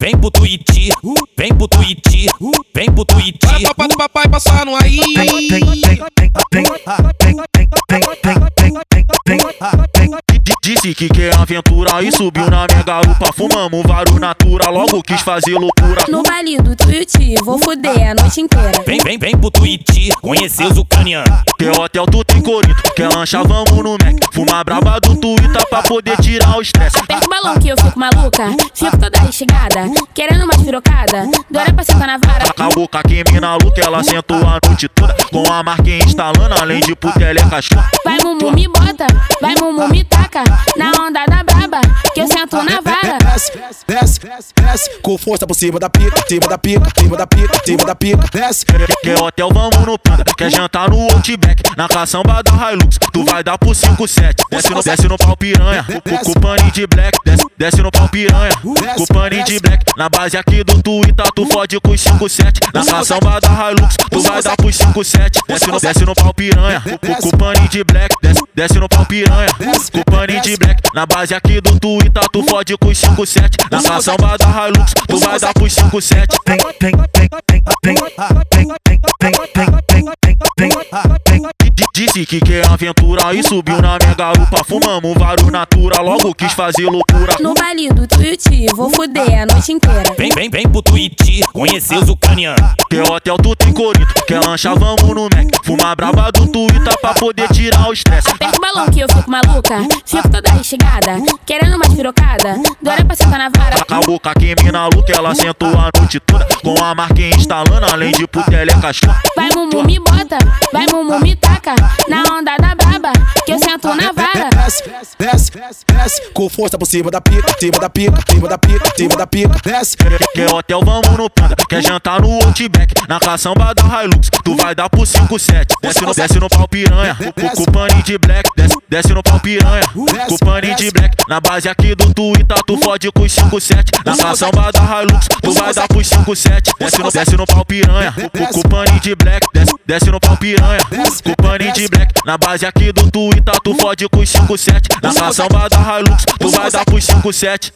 vem pro Twitch, vem pro Twitch, vem pro Twitch. Para papai do papai passando aí. Disse que quer aventura e subiu na minha garupa. Fumamos vários natura, logo quis fazer loucura. No baile do Twitch, vou fuder a noite inteira. Vem, vem, vem pro Twitch, conhecer os ucranianos. Quer hotel, tu tem corinto. Quer lancha, vamos no Mac. Fumar braba do Twitter pra poder tirar o estresse. Balão que eu fico maluca, fico toda restigada, querendo mais pirocada, dora pra sentar na vara. Acabou com a mina louca, ela sentou a noite toda. Com a marquinha instalando, além de putelha cachorro. Vai mumu me bota, vai mumu me taca, na onda da braba, que eu sento na vara. Desce, desce, desce, com força por cima da pica, cima da pica, cima da pica, cima da pica, desce. Quer hotel, vamos no panda. Quer jantar no Outback, na caçamba da Hilux. Tu vai dar pro 5-7. Desce no, desce no pau piranha, com o paninho de black. Desce, desce no pau piranha, com o paninho de black. Na base aqui do Twitter, tu fode com os 5-7. Na caçamba da Hilux, tu vai dar pro 5-7. Desce no, desce no pau piranha, com o paninho de black. Desce, desce no pau piranha, com o paninho de black. Na base aqui do Twitter, tu fode com os 5-7. Na caçamba da Hilux, tu vai dar pro 5-7. Disse que quer aventura e subiu na minha garupa. Fumamos vários natura, logo quis fazer loucura. No baile do Twitch, vou fuder a noite inteira. Vem, vem, vem pro Twitch, conhecer os ucranianos. Quer hotel, tu tem corinto. Quer lancha, vamos no Mac. Fumar braba do Twitter pra poder tirar o estresse. Aperta o balão que eu fico maluca, fico toda restigada, querendo mais pirocada, dora pra sentar na vara. Acabou com a mina louca, ela sentou a noite toda. Com a marquinha instalando, além de putelha cachorro. Vai mumu me bota, vai mumu me taca, na onda da braba, que eu sento na vara. Desce, desce, desce, com força por cima da pica, cima da pica, cima da pica, cima da pica, desce. Quer hotel, vamos no panda. Quer jantar no Outback, na caçamba da Hilux. Tu vai dar pro 5-7. Desce no, desce no pau piranha, com o paninho de black. Desce, desce no pau piranha, com o paninho de black. Na base aqui do Twitter, tu fode com os 5-7. Na caçamba da Hilux, tu vai dar pro 5-7. Desce no, desce no pau piranha, com o paninho de black. Desce, desce no pau piranha, com paninho de black. Na base aqui do Twitter, tu fode com os 5-7. Na caçamba da Hilux, tu vai dar pro 5-7.